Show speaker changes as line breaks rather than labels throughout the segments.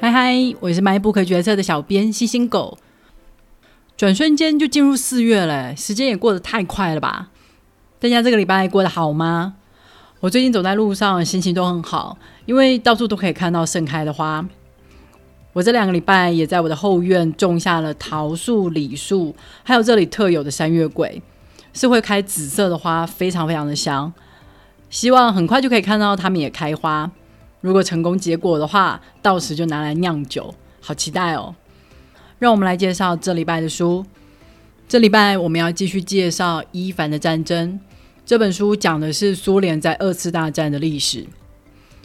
嗨嗨，我是卖不可决策的小编星星狗。转瞬间就进入四月了，时间也过得太快了吧？大家这个礼拜过得好吗？我最近走在路上，心情都很好，因为到处都可以看到盛开的花。我这两个礼拜也在我的后院种下了桃树、李树，还有这里特有的山月桂，是会开紫色的花，非常非常的香。希望很快就可以看到它们也开花。如果成功结果的话，到时就拿来酿酒，好期待哦！让我们来介绍这礼拜的书。这礼拜我们要继续介绍《伊凡的战争》这本书，讲的是苏联在二次大战的历史。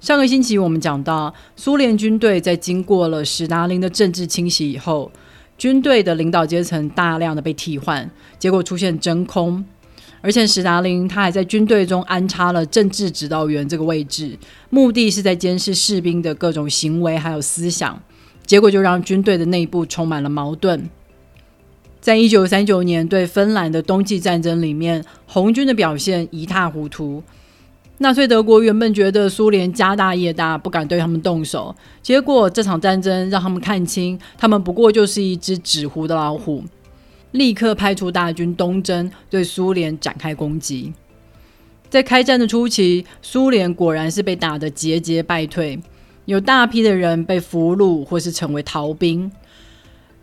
上个星期我们讲到，苏联军队在经过了史达林的政治清洗以后，军队的领导阶层大量的被替换，结果出现真空。而且史达林他还在军队中安插了政治指导员这个位置，目的是在监视士兵的各种行为还有思想，结果就让军队的内部充满了矛盾。在一九三九年对芬兰的冬季战争里面，红军的表现一塌糊涂。纳粹德国原本觉得苏联家大业大，不敢对他们动手，结果这场战争让他们看清，他们不过就是一只纸糊的老虎。立刻派出大军东征，对苏联展开攻击。在开战的初期，苏联果然是被打得节节败退，有大批的人被俘虏或是成为逃兵。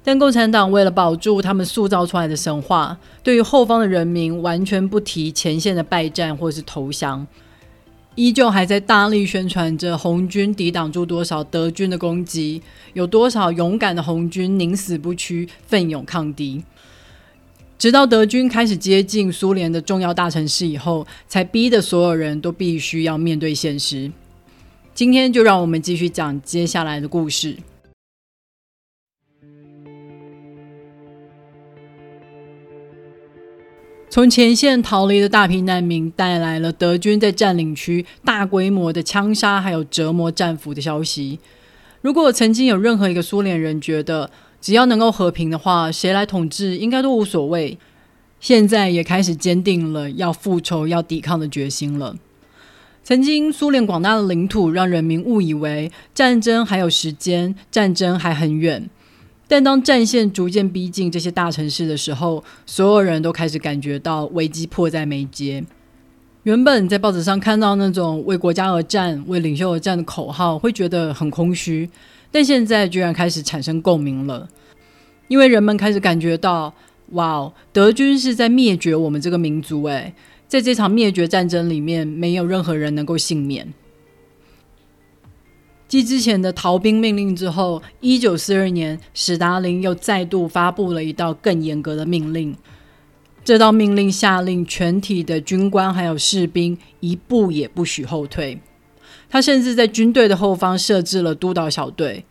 但共产党为了保住他们塑造出来的神话，对于后方的人民完全不提前线的败战或是投降，依旧还在大力宣传着红军抵挡住多少德军的攻击，有多少勇敢的红军宁死不屈，奋勇抗敌。直到德军开始接近苏联的重要大城市以后，才逼得所有人都必须要面对现实。今天就让我们继续讲接下来的故事。从前线逃离的大批难民，带来了德军在占领区大规模的枪杀还有折磨战俘的消息。如果曾经有任何一个苏联人觉得，只要能够和平的话，谁来统治应该都无所谓。现在也开始坚定了要复仇、要抵抗的决心了。曾经苏联广大的领土让人民误以为战争还有时间，战争还很远。但当战线逐渐逼近这些大城市的时候，所有人都开始感觉到危机迫在眉睫。原本在报纸上看到那种为国家而战、为领袖而战的口号，会觉得很空虚。但现在居然开始产生共鸣了，因为人们开始感觉到，哇，德军是在灭绝我们这个民族。诶，在这场灭绝战争里面，没有任何人能够幸免。继之前的逃兵命令之后，一九四二年，史达林又再度发布了一道更严格的命令。这道命令下令全体的军官还有士兵一步也不许后退。他甚至在军队的后方设置了督导小队，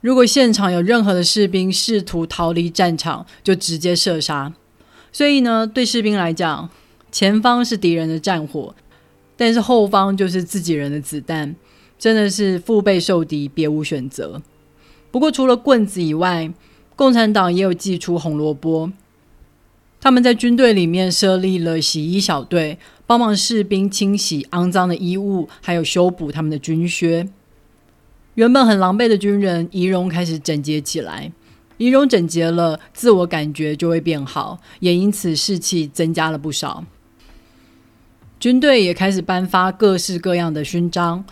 如果现场有任何的士兵试图逃离战场，就直接射杀。所以呢，对士兵来讲，前方是敌人的战火，但是后方就是自己人的子弹，真的是腹背受敌，别无选择。不过，除了棍子以外，共产党也有寄出红萝卜。他们在军队里面设立了洗衣小队，帮忙士兵清洗肮脏的衣物，还有修补他们的军靴。原本很狼狈的军人，仪容开始整洁起来。仪容整洁了，自我感觉就会变好，也因此士气增加了不少。军队也开始颁发各式各样的勋章，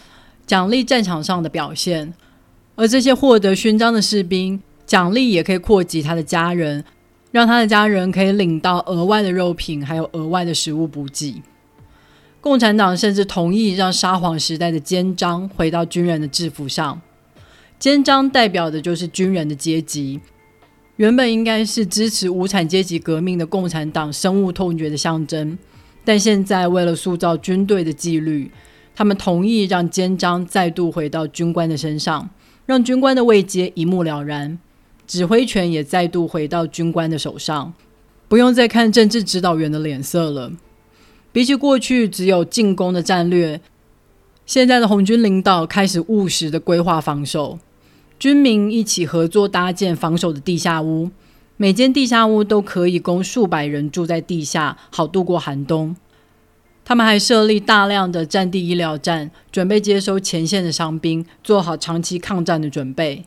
奖励战场上的表现。而这些获得勋章的士兵，奖励也可以扩及他的家人。让他的家人可以领到额外的肉品，还有额外的食物补给。共产党甚至同意让沙皇时代的肩章回到军人的制服上。肩章代表的就是军人的阶级，原本应该是支持无产阶级革命的共产党深恶痛绝的象征，但现在为了塑造军队的纪律，他们同意让肩章再度回到军官的身上，让军官的位阶一目了然。指挥权也再度回到军官的手上，不用再看政治指导员的脸色了。比起过去只有进攻的战略，现在的红军领导开始务实的规划防守，军民一起合作搭建防守的地下屋，每间地下屋都可以供数百人住在地下，好度过寒冬。他们还设立大量的战地医疗站，准备接收前线的伤兵，做好长期抗战的准备。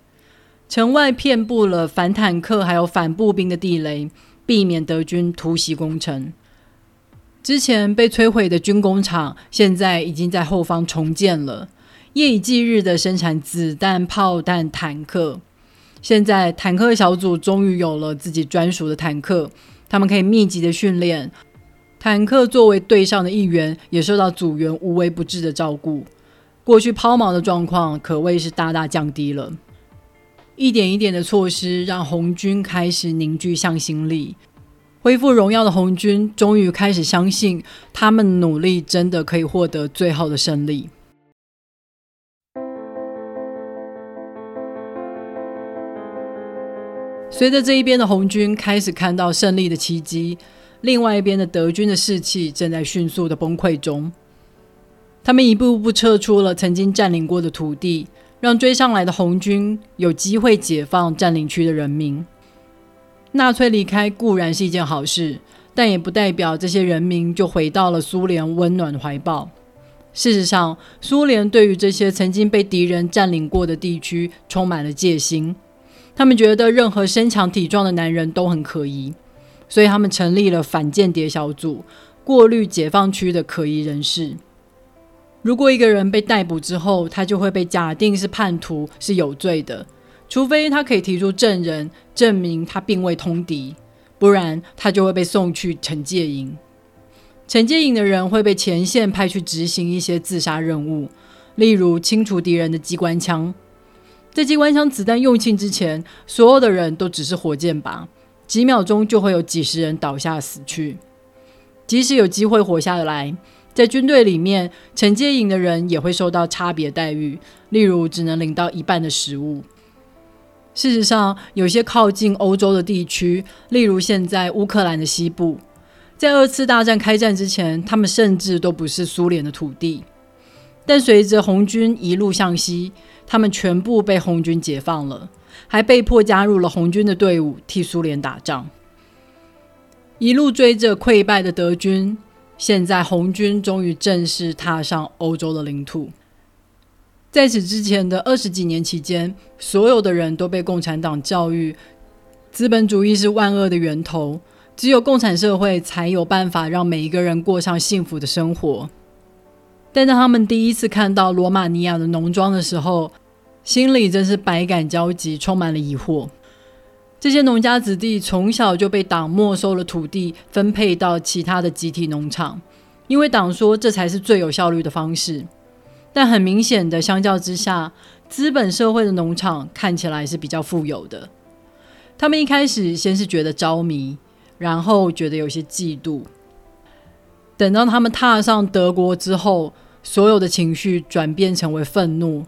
城外遍布了反坦克还有反步兵的地雷，避免德军突袭攻城。之前被摧毁的军工厂，现在已经在后方重建了，夜以继日的生产子弹、炮弹、坦克。现在坦克小组终于有了自己专属的坦克，他们可以密集的训练。坦克作为队上的一员，也受到组员无微不至的照顾。过去抛锚的状况可谓是大大降低了。一点一点的措施，让红军开始凝聚向心力。恢复荣耀的红军，终于开始相信，他们努力真的可以获得最后的胜利。随着这一边的红军开始看到胜利的奇迹。另外一边的德军的士气正在迅速的崩溃中，他们一步步撤出了曾经占领过的土地，让追上来的红军有机会解放占领区的人民。纳粹离开固然是一件好事，但也不代表这些人民就回到了苏联温暖怀抱。事实上，苏联对于这些曾经被敌人占领过的地区充满了戒心，他们觉得任何身强体壮的男人都很可疑。所以他们成立了反间谍小组，过滤解放区的可疑人士。如果一个人被逮捕之后，他就会被假定是叛徒，是有罪的。除非他可以提出证人证明他并未通敌，不然他就会被送去惩戒营。惩戒营的人会被前线派去执行一些自杀任务，例如清除敌人的机关枪。在机关枪子弹用尽之前，所有的人都只是火箭靶。几秒钟就会有几十人倒下死去。即使有机会活下来，在军队里面，惩戒营的人也会受到差别待遇，例如只能领到一半的食物。事实上，有些靠近欧洲的地区，例如现在乌克兰的西部，在二次大战开战之前，他们甚至都不是苏联的土地。但随着红军一路向西，他们全部被红军解放了。还被迫加入了红军的队伍，替苏联打仗。一路追着溃败的德军，现在红军终于正式踏上欧洲的领土。在此之前的二十几年期间，所有的人都被共产党教育，资本主义是万恶的源头，只有共产社会才有办法让每一个人过上幸福的生活。但当他们第一次看到罗马尼亚的农庄的时候，心里真是百感交集，充满了疑惑。这些农家子弟从小就被党没收了土地，分配到其他的集体农场，因为党说这才是最有效率的方式。但很明显的，相较之下，资本社会的农场看起来是比较富有的。他们一开始先是觉得着迷，然后觉得有些嫉妒。等到他们踏上德国之后，所有的情绪转变成为愤怒。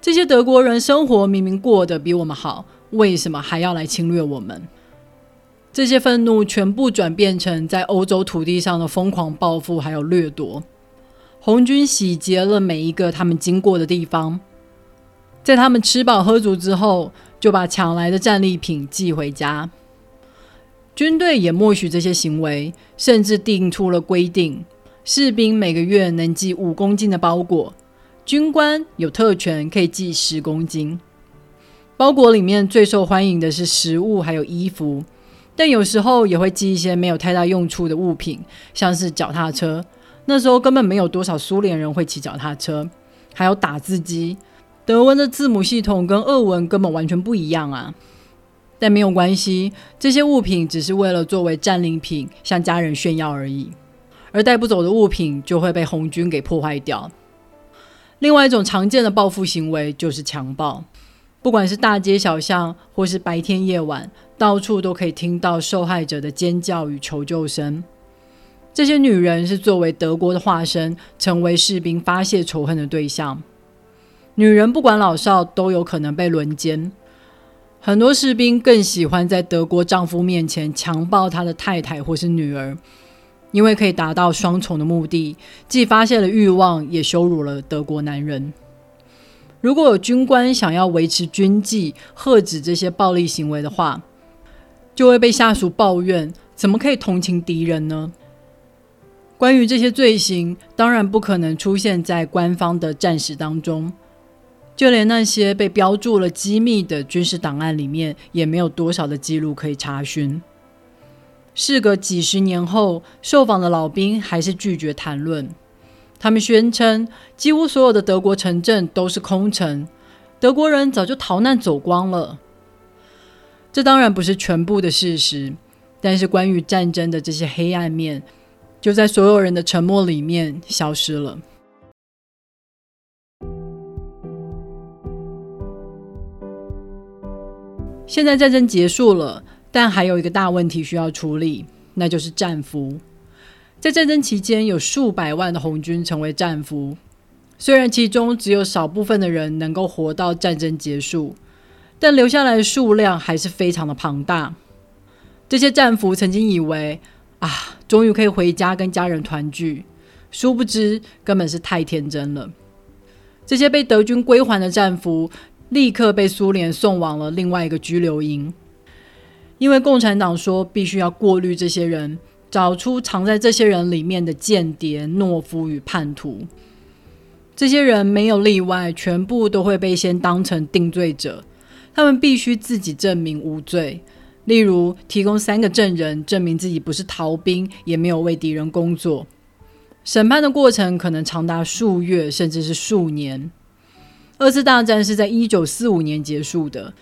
这些德国人生活明明过得比我们好，为什么还要来侵略我们？这些愤怒全部转变成在欧洲土地上的疯狂报复，还有掠夺。红军洗劫了每一个他们经过的地方，在他们吃饱喝足之后，就把抢来的战利品寄回家。军队也默许这些行为，甚至定出了规定：士兵每个月能寄五公斤的包裹。军官有特权，可以寄十公斤包裹，里面最受欢迎的是食物还有衣服，但有时候也会寄一些没有太大用处的物品，像是脚踏车。那时候根本没有多少苏联人会骑脚踏车，还有打字机。德文的字母系统跟俄文根本完全不一样啊！但没有关系，这些物品只是为了作为战利品向家人炫耀而已，而带不走的物品就会被红军给破坏掉。另外一种常见的报复行为就是强暴，不管是大街小巷或是白天夜晚，到处都可以听到受害者的尖叫与求救声。这些女人是作为德国的化身，成为士兵发泄仇恨的对象。女人不管老少都有可能被轮奸，很多士兵更喜欢在德国丈夫面前强暴他的太太或是女儿。因为可以达到双重的目的，既发泄了欲望，也羞辱了德国男人。如果有军官想要维持军纪、喝止这些暴力行为的话，就会被下属抱怨：怎么可以同情敌人呢？关于这些罪行，当然不可能出现在官方的战史当中，就连那些被标注了机密的军事档案里面，也没有多少的记录可以查询。事隔几十年后，受访的老兵还是拒绝谈论。他们宣称，几乎所有的德国城镇都是空城，德国人早就逃难走光了。这当然不是全部的事实，但是关于战争的这些黑暗面。就在所有人的沉默里面消失了。现在战争结束了，但还有一个大问题需要处理，那就是战俘。在战争期间，有数百万的红军成为战俘，虽然其中只有少部分的人能够活到战争结束，但留下来的数量还是非常的庞大。这些战俘曾经以为。啊，终于可以回家跟家人团聚，殊不知根本是太天真了。这些被德军归还的战俘，立刻被苏联送往了另外一个拘留营，因为共产党说必须要过滤这些人，找出藏在这些人里面的间谍、懦夫与叛徒。这些人没有例外，全部都会被先当成定罪者，他们必须自己证明无罪。例如，提供三个证人证明自己不是逃兵，也没有为敌人工作。审判的过程可能长达数月，甚至是数年。二次大战是在一九四五年结束的，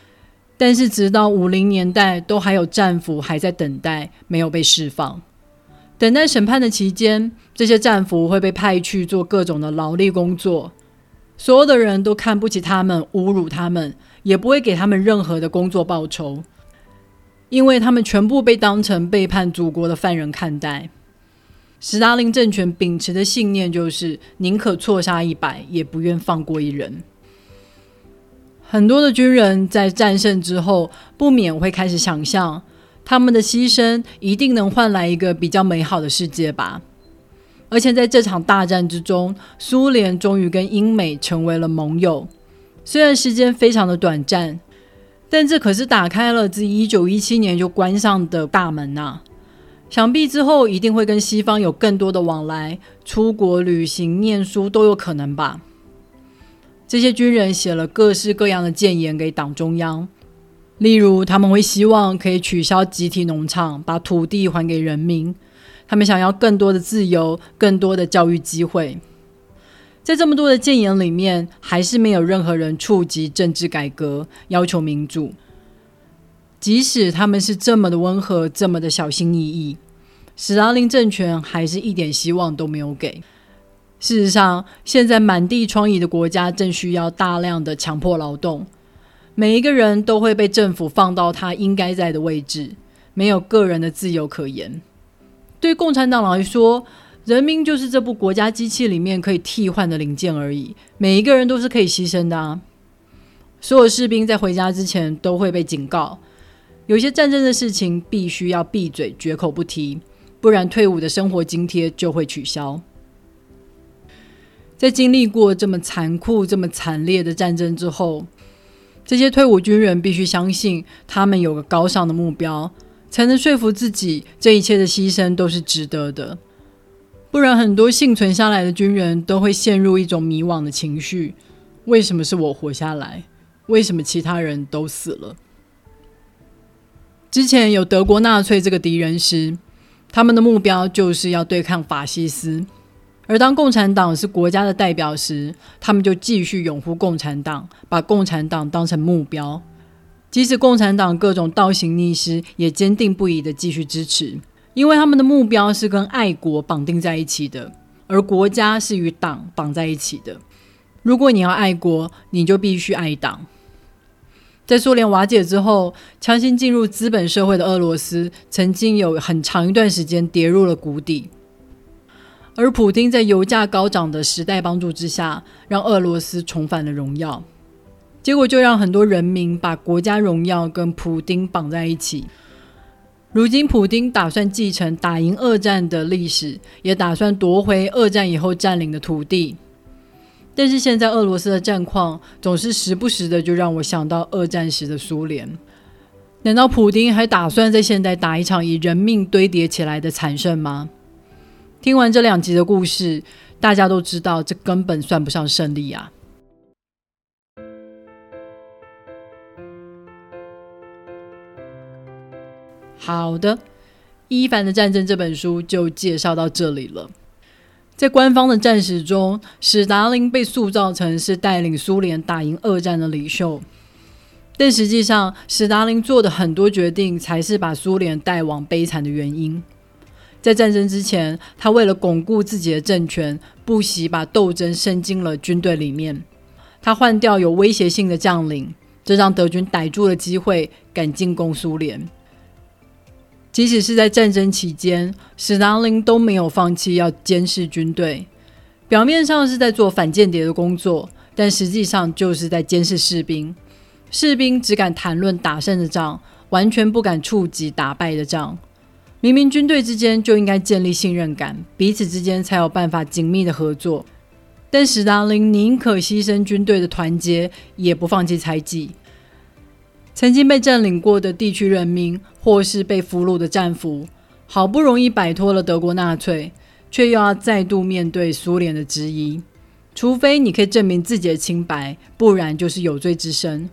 但是直到五零年代，都还有战俘还在等待，没有被释放。等待审判的期间，这些战俘会被派去做各种的劳力工作，所有的人都看不起他们，侮辱他们，也不会给他们任何的工作报酬。因为他们全部被当成背叛祖国的犯人看待，斯大林政权秉持的信念就是宁可错杀一百，也不愿放过一人。很多的军人在战胜之后，不免会开始想象，他们的牺牲一定能换来一个比较美好的世界吧。而且在这场大战之中，苏联终于跟英美成为了盟友，虽然时间非常的短暂。但这可是打开了自一九一七年就关上的大门呐！想必之后一定会跟西方有更多的往来，出国旅行、念书都有可能吧。这些军人写了各式各样的谏言给党中央，例如他们会希望可以取消集体农场，把土地还给人民；他们想要更多的自由，更多的教育机会。在这么多的谏言里面，还是没有任何人触及政治改革、要求民主。即使他们是这么的温和、这么的小心翼翼，史达林政权还是一点希望都没有给。事实上，现在满地疮痍的国家正需要大量的强迫劳动，每一个人都会被政府放到他应该在的位置，没有个人的自由可言。对共产党来说，人民就是这部国家机器里面可以替换的零件而已，每一个人都是可以牺牲的啊！所有士兵在回家之前都会被警告，有些战争的事情必须要闭嘴，绝口不提，不然退伍的生活津贴就会取消。在经历过这么残酷、这么惨烈的战争之后，这些退伍军人必须相信，他们有个高尚的目标，才能说服自己，这一切的牺牲都是值得的。不然，很多幸存下来的军人都会陷入一种迷惘的情绪：为什么是我活下来？为什么其他人都死了？之前有德国纳粹这个敌人时，他们的目标就是要对抗法西斯；而当共产党是国家的代表时，他们就继续拥护共产党，把共产党当成目标，即使共产党各种倒行逆施，也坚定不移的继续支持。因为他们的目标是跟爱国绑定在一起的，而国家是与党绑在一起的。如果你要爱国，你就必须爱党。在苏联瓦解之后，强行进入资本社会的俄罗斯，曾经有很长一段时间跌入了谷底。而普京在油价高涨的时代帮助之下，让俄罗斯重返了荣耀。结果就让很多人民把国家荣耀跟普京绑在一起。如今，普京打算继承打赢二战的历史，也打算夺回二战以后占领的土地。但是，现在俄罗斯的战况总是时不时的就让我想到二战时的苏联。难道普京还打算在现代打一场以人命堆叠起来的惨胜吗？听完这两集的故事，大家都知道这根本算不上胜利啊。好的，《伊凡的战争》这本书就介绍到这里了。在官方的战史中，史达林被塑造成是带领苏联打赢二战的领袖，但实际上，史达林做的很多决定才是把苏联带往悲惨的原因。在战争之前，他为了巩固自己的政权，不惜把斗争伸进了军队里面。他换掉有威胁性的将领，这让德军逮住了机会，敢进攻苏联。即使是在战争期间，史达林都没有放弃要监视军队。表面上是在做反间谍的工作，但实际上就是在监视士兵。士兵只敢谈论打胜的仗，完全不敢触及打败的仗。明明军队之间就应该建立信任感，彼此之间才有办法紧密的合作。但史达林宁可牺牲军队的团结，也不放弃猜忌。曾经被占领过的地区人民，或是被俘虏的战俘，好不容易摆脱了德国纳粹，却又要再度面对苏联的质疑。除非你可以证明自己的清白，不然就是有罪之身。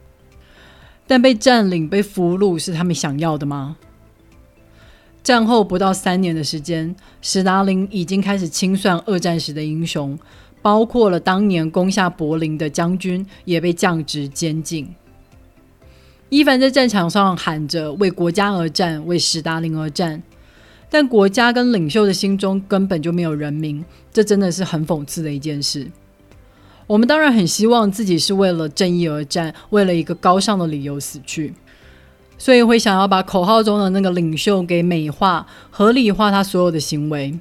但被占领、被俘虏是他们想要的吗？战后不到三年的时间，史达林已经开始清算二战时的英雄，包括了当年攻下柏林的将军，也被降职监禁。伊凡在战场上喊着“为国家而战，为史达林而战”，但国家跟领袖的心中根本就没有人民，这真的是很讽刺的一件事。我们当然很希望自己是为了正义而战，为了一个高尚的理由死去，所以会想要把口号中的那个领袖给美化、合理化他所有的行为。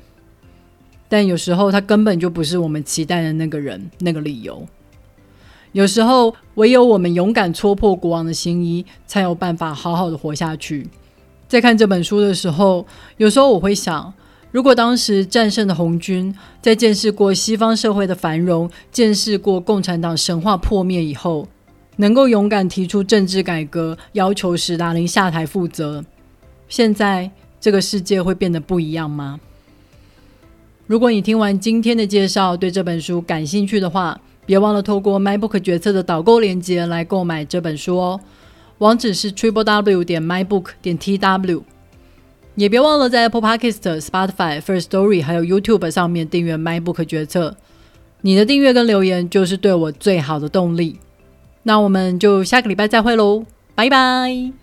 但有时候他根本就不是我们期待的那个人、那个理由。有时候，唯有我们勇敢戳破国王的心意，才有办法好好的活下去。在看这本书的时候，有时候我会想，如果当时战胜的红军在见识过西方社会的繁荣，见识过共产党神话破灭以后，能够勇敢提出政治改革，要求史达林下台负责，现在这个世界会变得不一样吗？如果你听完今天的介绍，对这本书感兴趣的话，别忘了透过 MyBook 决策的导购链接来购买这本书哦，网址是 triple w 点 mybook 点 tw。也别忘了在 Apple Podcast、Spotify、First Story 还有 YouTube 上面订阅 MyBook 决策。你的订阅跟留言就是对我最好的动力。那我们就下个礼拜再会喽，拜拜。